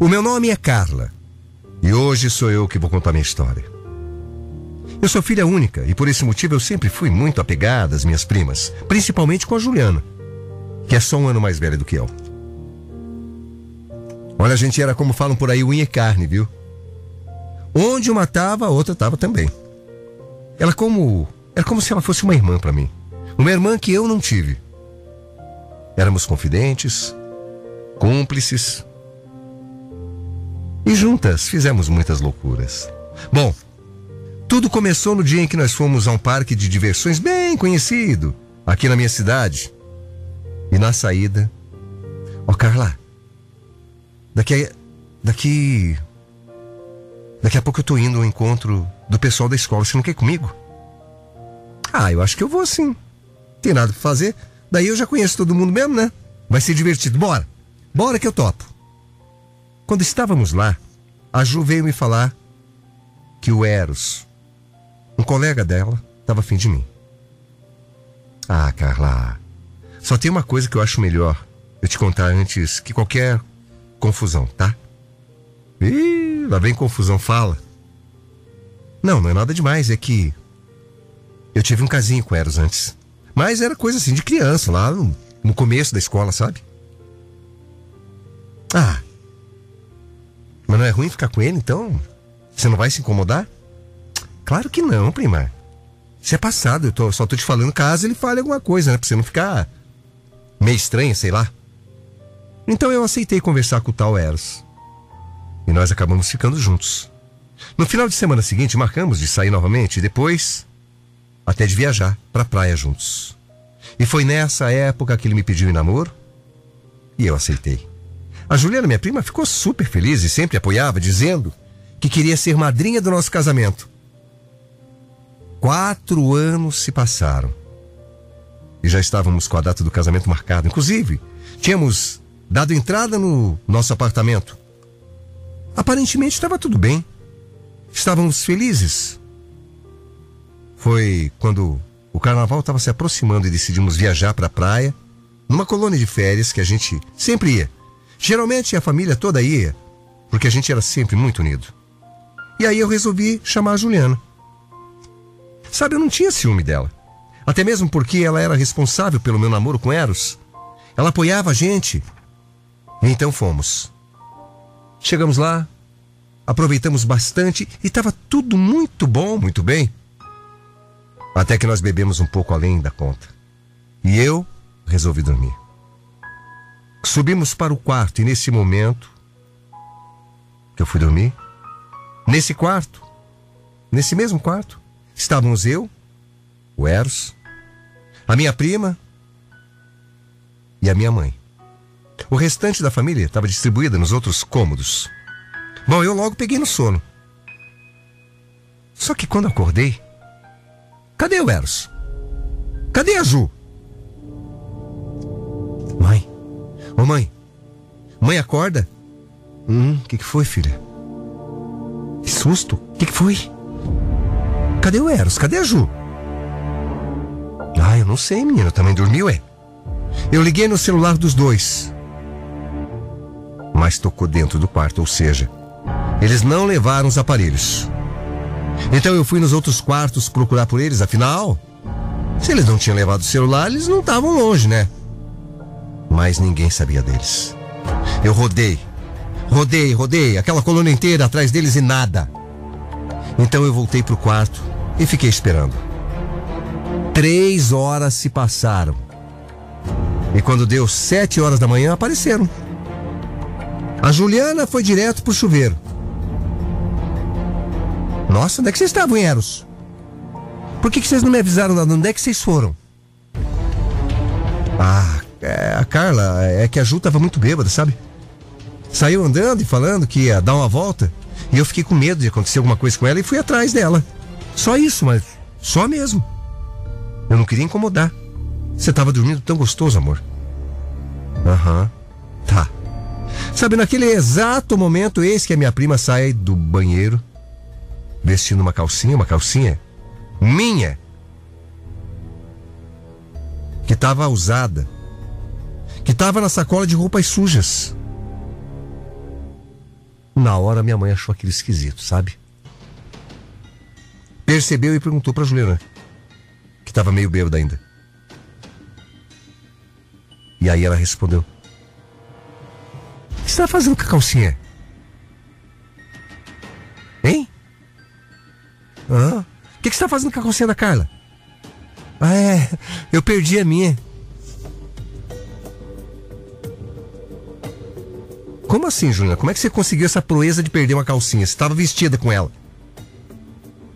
o meu nome é Carla e hoje sou eu que vou contar minha história. Eu sou filha única e por esse motivo eu sempre fui muito apegada às minhas primas, principalmente com a Juliana, que é só um ano mais velha do que eu. Olha, a gente era como falam por aí, unha e carne, viu? Onde uma tava, a outra tava também. Ela como, era como se ela fosse uma irmã para mim, uma irmã que eu não tive. Éramos confidentes, cúmplices. E juntas fizemos muitas loucuras. Bom, tudo começou no dia em que nós fomos a um parque de diversões bem conhecido, aqui na minha cidade. E na saída. Ó, Carla. Daqui. a- Daqui. Daqui a pouco eu tô indo ao encontro do pessoal da escola. Você não quer ir comigo? Ah, eu acho que eu vou sim. Tem nada pra fazer. Daí eu já conheço todo mundo mesmo, né? Vai ser divertido. Bora! Bora que eu topo. Quando estávamos lá, a Ju veio me falar que o Eros, um colega dela, estava afim de mim. Ah, Carla, só tem uma coisa que eu acho melhor eu te contar antes que qualquer confusão, tá? Ih, lá vem confusão, fala. Não, não é nada demais, é que eu tive um casinho com Eros antes. Mas era coisa assim de criança, lá no, no começo da escola, sabe? Ah. Mas não é ruim ficar com ele, então? Você não vai se incomodar? Claro que não, prima. Isso é passado, eu tô- só tô te falando caso ele fale alguma coisa, né? Pra você não ficar meio estranha, sei lá. Então eu aceitei conversar com o tal Eros. E nós acabamos ficando juntos. No final de semana seguinte, marcamos de sair novamente e depois até de viajar pra praia juntos. E foi nessa época que ele me pediu em namoro e eu aceitei. A Juliana, minha prima, ficou super feliz e sempre apoiava, dizendo que queria ser madrinha do nosso casamento. Quatro anos se passaram. E já estávamos com a data do casamento marcada. Inclusive, tínhamos dado entrada no nosso apartamento. Aparentemente estava tudo bem. Estávamos felizes. Foi quando o carnaval estava se aproximando e decidimos viajar para a praia, numa colônia de férias que a gente sempre ia. Geralmente a família toda ia, porque a gente era sempre muito unido. E aí eu resolvi chamar a Juliana. Sabe, eu não tinha ciúme dela. Até mesmo porque ela era responsável pelo meu namoro com Eros. Ela apoiava a gente. Então fomos. Chegamos lá, aproveitamos bastante e estava tudo muito bom, muito bem. Até que nós bebemos um pouco além da conta. E eu resolvi dormir. Subimos para o quarto e nesse momento que eu fui dormir, nesse quarto, nesse mesmo quarto, estávamos eu, o Eros, a minha prima e a minha mãe. O restante da família estava distribuída nos outros cômodos. Bom, eu logo peguei no sono. Só que quando acordei, cadê o Eros? Cadê a Ju? Ô mãe, mãe acorda? Hum, o que, que foi, filha? Que susto? O que, que foi? Cadê o Eros? Cadê a Ju? Ah, eu não sei, menina. Também dormiu, é? Eu liguei no celular dos dois. Mas tocou dentro do quarto, ou seja, eles não levaram os aparelhos. Então eu fui nos outros quartos procurar por eles, afinal, se eles não tinham levado o celular, eles não estavam longe, né? Mas ninguém sabia deles. Eu rodei, rodei, rodei, aquela coluna inteira atrás deles e nada. Então eu voltei pro quarto e fiquei esperando. Três horas se passaram. E quando deu sete horas da manhã, apareceram. A Juliana foi direto pro chuveiro. Nossa, onde é que vocês estavam, Eros? Por que, que vocês não me avisaram nada? Onde é que vocês foram? Ah, é, a Carla, é que a Ju tava muito bêbada, sabe? Saiu andando e falando que ia dar uma volta. E eu fiquei com medo de acontecer alguma coisa com ela e fui atrás dela. Só isso, mas só mesmo. Eu não queria incomodar. Você tava dormindo tão gostoso, amor. Aham. Tá. Sabe, naquele exato momento, eis que a minha prima sai do banheiro, vestindo uma calcinha, uma calcinha minha, que estava usada, que estava na sacola de roupas sujas. Na hora, minha mãe achou aquilo esquisito, sabe? Percebeu e perguntou para Juliana, que estava meio bêbada ainda. E aí ela respondeu: O que você está fazendo com a calcinha? Hein? Hã? O que você está fazendo com a calcinha da Carla? Ah, é. Eu perdi a minha. Como assim, Juliana? Como é que você conseguiu essa proeza de perder uma calcinha? Você estava vestida com ela?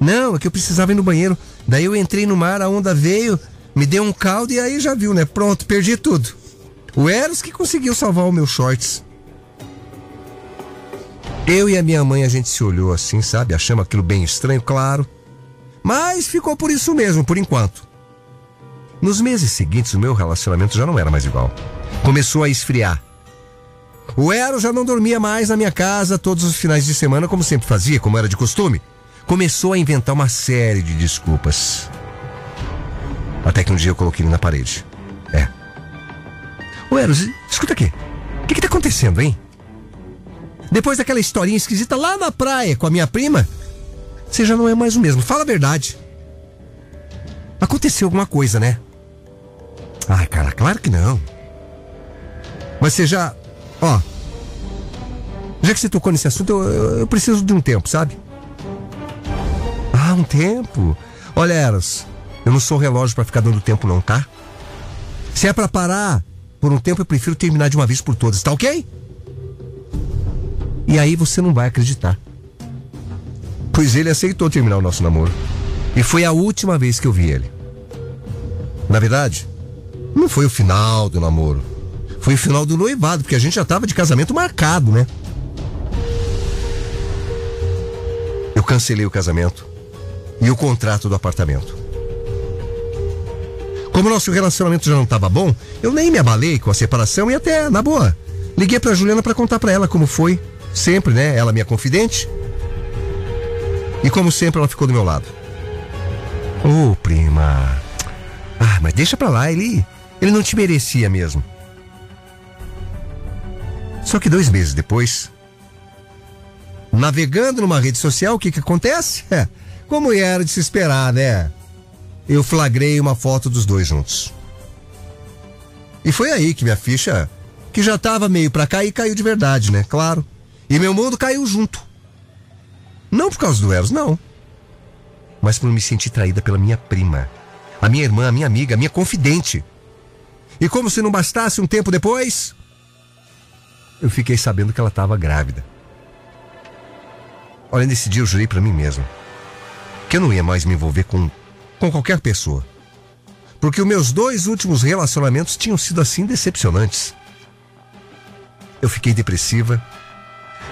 Não, é que eu precisava ir no banheiro. Daí eu entrei no mar, a onda veio, me deu um caldo e aí já viu, né? Pronto, perdi tudo. O Eros que conseguiu salvar os meus shorts. Eu e a minha mãe, a gente se olhou assim, sabe? Achamos aquilo bem estranho, claro. Mas ficou por isso mesmo, por enquanto. Nos meses seguintes, o meu relacionamento já não era mais igual. Começou a esfriar. O Eros já não dormia mais na minha casa todos os finais de semana, como sempre fazia, como era de costume. Começou a inventar uma série de desculpas. Até que um dia eu coloquei ele na parede. É. Ô Eros, escuta aqui. O que, que tá acontecendo, hein? Depois daquela historinha esquisita lá na praia com a minha prima, você já não é mais o mesmo. Fala a verdade. Aconteceu alguma coisa, né? Ai, cara, claro que não. Mas você já. Ó. Já que você tocou nesse assunto, eu, eu, preciso de um tempo, sabe? Ah, um tempo. Olha, Eros, eu não sou relógio para ficar dando tempo, não, tá? Se é para parar por um tempo, eu prefiro terminar de uma vez por todas, tá ok? E aí você não vai acreditar. Pois ele aceitou terminar o nosso namoro. E foi a última vez que eu vi ele. Na verdade, não foi o final do namoro. Foi o final do noivado, porque a gente já tava de casamento marcado, né? Eu cancelei o casamento e o contrato do apartamento. Como nosso relacionamento já não estava bom, eu nem me abalei com a separação e até, na boa, liguei pra Juliana para contar para ela como foi. Sempre, né? Ela minha confidente. E como sempre, ela ficou do meu lado. Ô, oh, prima. Ah, mas deixa pra lá, ele. Ele não te merecia mesmo. Só que dois meses depois, navegando numa rede social, o que que acontece? É, como era de se esperar, né? Eu flagrei uma foto dos dois juntos. E foi aí que minha ficha, que já tava meio pra cair, caiu de verdade, né? Claro. E meu mundo caiu junto. Não por causa do Eros, não. Mas por me sentir traída pela minha prima. A minha irmã, a minha amiga, a minha confidente. E como se não bastasse um tempo depois, eu fiquei sabendo que ela estava grávida. Olha, nesse dia eu jurei para mim mesmo que eu não ia mais me envolver com, com qualquer pessoa. Porque os meus dois últimos relacionamentos tinham sido assim decepcionantes. Eu fiquei depressiva.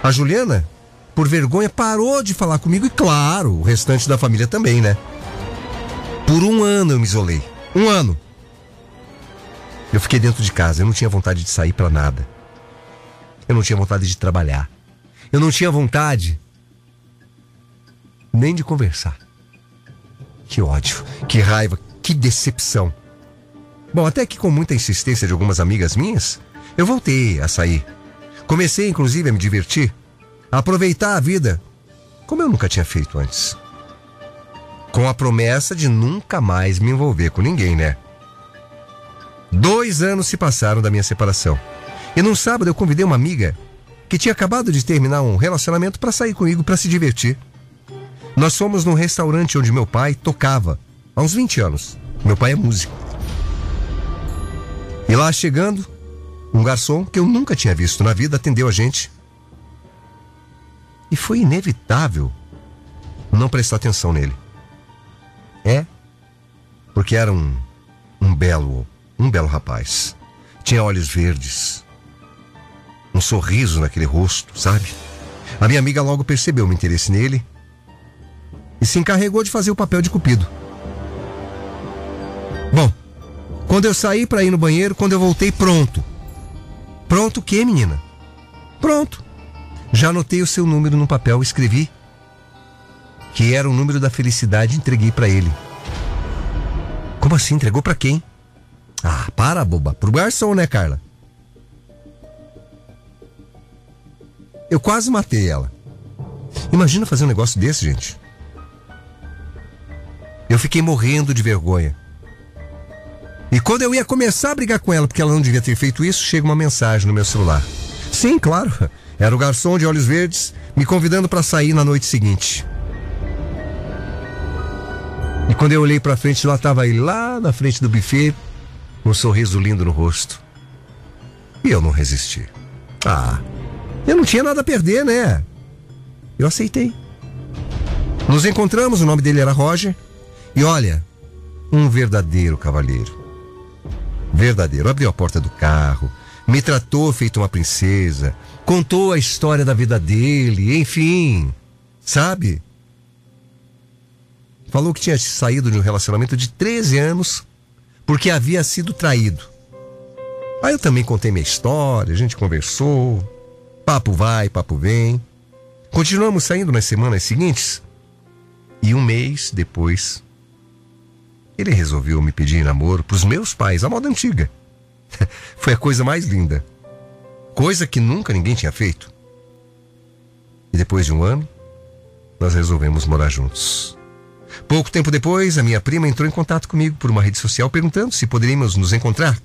A Juliana, por vergonha, parou de falar comigo e, claro, o restante da família também, né? Por um ano eu me isolei. Um ano. Eu fiquei dentro de casa, eu não tinha vontade de sair para nada. Eu não tinha vontade de trabalhar. Eu não tinha vontade nem de conversar. Que ódio, que raiva, que decepção. Bom, até que com muita insistência de algumas amigas minhas, eu voltei a sair. Comecei, inclusive, a me divertir, a aproveitar a vida, como eu nunca tinha feito antes. Com a promessa de nunca mais me envolver com ninguém, né? Dois anos se passaram da minha separação. E num sábado eu convidei uma amiga que tinha acabado de terminar um relacionamento para sair comigo para se divertir. Nós fomos num restaurante onde meu pai tocava há uns 20 anos. Meu pai é músico. E lá chegando, um garçom que eu nunca tinha visto na vida atendeu a gente. E foi inevitável não prestar atenção nele. É, porque era um, um belo, um belo rapaz. Tinha olhos verdes, um sorriso naquele rosto, sabe? A minha amiga logo percebeu o meu interesse nele e se encarregou de fazer o papel de cupido. Bom, quando eu saí para ir no banheiro, quando eu voltei, pronto. Pronto o quê, menina? Pronto. Já anotei o seu número no papel, escrevi que era o número da felicidade e entreguei para ele. Como assim? Entregou para quem? Ah, para, boba. Pro garçom, né, Carla? Eu quase matei ela. Imagina fazer um negócio desse, gente. Eu fiquei morrendo de vergonha. E quando eu ia começar a brigar com ela porque ela não devia ter feito isso, chega uma mensagem no meu celular. Sim, claro. Era o garçom de olhos verdes me convidando para sair na noite seguinte. E quando eu olhei para frente, lá estava ele lá na frente do buffet, com um sorriso lindo no rosto. E eu não resisti. Ah, eu não tinha nada a perder, né? Eu aceitei. Nos encontramos, o nome dele era Roger. E olha, um verdadeiro cavalheiro. Verdadeiro. Abriu a porta do carro, me tratou feito uma princesa, contou a história da vida dele, enfim. Sabe? Falou que tinha saído de um relacionamento de 13 anos porque havia sido traído. Aí eu também contei minha história, a gente conversou, papo vai, papo vem. Continuamos saindo nas semanas seguintes e um mês depois ele resolveu me pedir namoro para os meus pais, a moda antiga. Foi a coisa mais linda. Coisa que nunca ninguém tinha feito. E depois de um ano, nós resolvemos morar juntos. Pouco tempo depois, a minha prima entrou em contato comigo por uma rede social perguntando se poderíamos nos encontrar.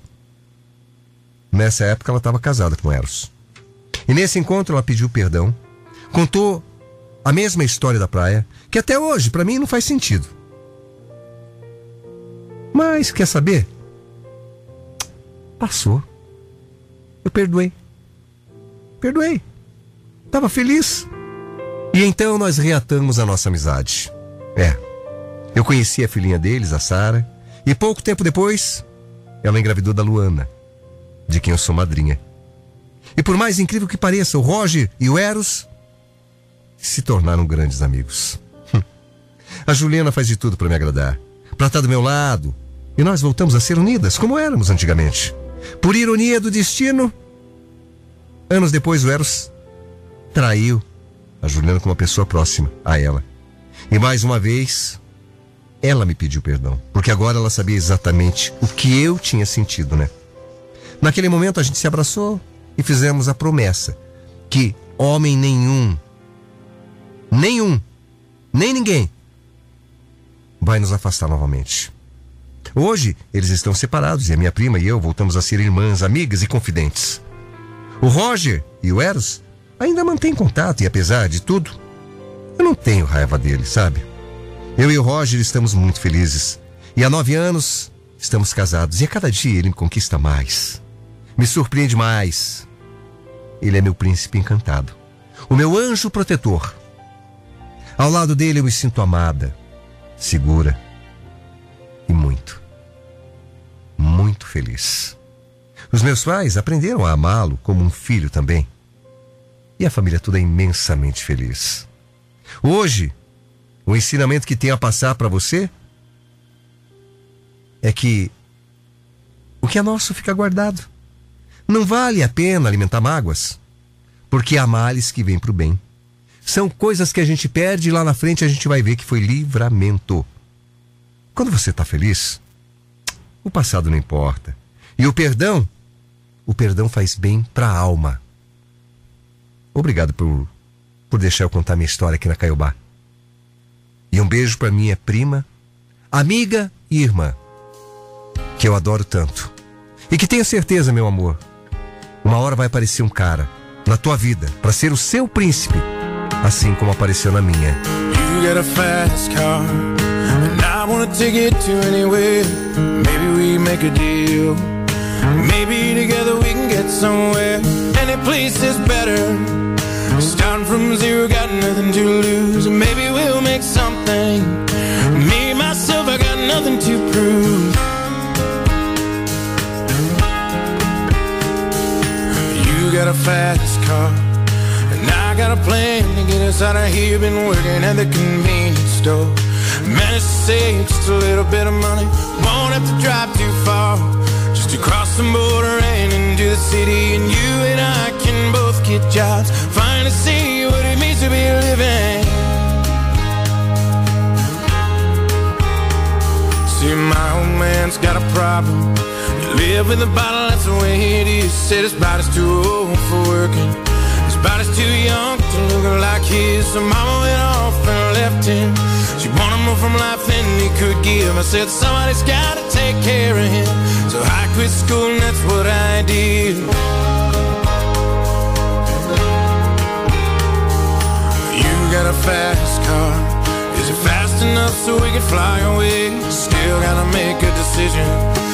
Nessa época, ela estava casada com Eros. E nesse encontro, ela pediu perdão, contou a mesma história da praia, que até hoje, para mim, não faz sentido. Mas quer saber? Passou. Eu perdoei. Perdoei. Tava feliz. E então nós reatamos a nossa amizade. É. Eu conheci a filhinha deles, a Sara, e pouco tempo depois, ela engravidou da Luana, de quem eu sou madrinha. E por mais incrível que pareça, o Roger e o Eros se tornaram grandes amigos. A Juliana faz de tudo para me agradar, para estar do meu lado, e nós voltamos a ser unidas, como éramos antigamente. Por ironia do destino, anos depois o Eros traiu a Juliana com uma pessoa próxima a ela. E mais uma vez, ela me pediu perdão, porque agora ela sabia exatamente o que eu tinha sentido, né? Naquele momento a gente se abraçou e fizemos a promessa que homem nenhum, nenhum, nem ninguém vai nos afastar novamente. Hoje, eles estão separados e a minha prima e eu voltamos a ser irmãs, amigas e confidentes. O Roger e o Eros ainda mantêm contato e, apesar de tudo, eu não tenho raiva dele, sabe? Eu e o Roger estamos muito felizes. E há nove anos estamos casados e a cada dia ele me conquista mais. Me surpreende mais. Ele é meu príncipe encantado. O meu anjo protetor. Ao lado dele eu me sinto amada, segura e muito muito feliz. Os meus pais aprenderam a amá-lo como um filho também. E a família toda é imensamente feliz. Hoje, o ensinamento que tenho a passar para você é que o que é nosso fica guardado. Não vale a pena alimentar mágoas, porque há males que vêm para o bem. São coisas que a gente perde e lá na frente a gente vai ver que foi livramento. Quando você está feliz, o passado não importa. E o perdão? O perdão faz bem para a alma. Obrigado por, por deixar eu contar minha história aqui na Caiobá. E um beijo para minha prima, amiga e irmã, que eu adoro tanto. E que tenho certeza, meu amor, uma hora vai aparecer um cara na tua vida para ser o seu príncipe, assim como apareceu na minha. Starting from zero, got nothing to lose. Maybe we'll make something. Me, myself, I got nothing to prove. Got a fast car. And I got a plan to get us out of here. Been working at the convenience store. Managed to save just a little bit of money. Won't have to drive too far. Just to cross the border and into the city. And you and I can both get jobs. Finally see what it means to be living. See, my old man's got a problem. Live with a bottle, that's the way it is. Said his body's too old for working. His body's too young to look like his. So mama went off and left him. She wanted more from life than he could give. I said, somebody's gotta take care of him. So I quit school and that's what I did. You got a fast car. Is it fast enough so we can fly away? Still gotta make a decision.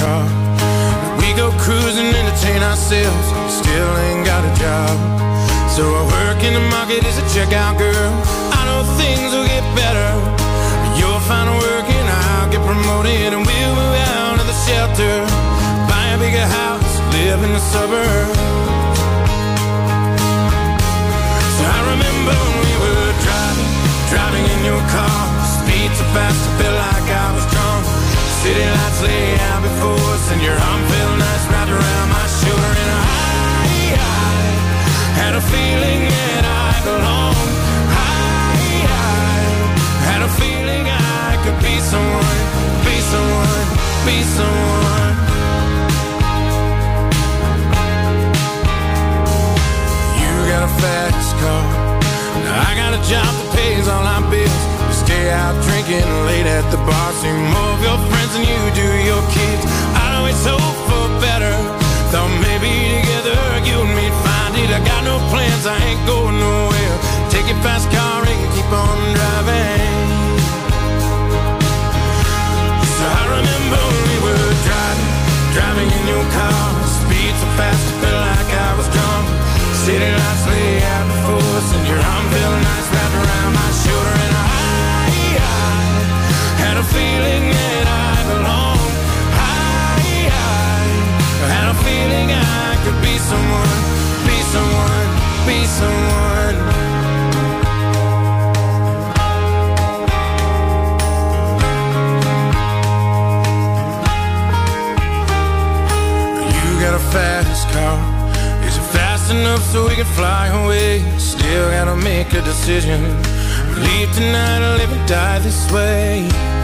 Car. We go cruising, entertain ourselves. Still ain't got a job. So I work in the market as a checkout girl. I know things will get better. You'll find a work and I'll get promoted and we'll move out of the shelter. Buy a bigger house, live in the suburbs. So I remember drinking late at the bar. See more of your friends than you do fast, fly away? Still gotta make a decision. Leave tonight or live and die this way.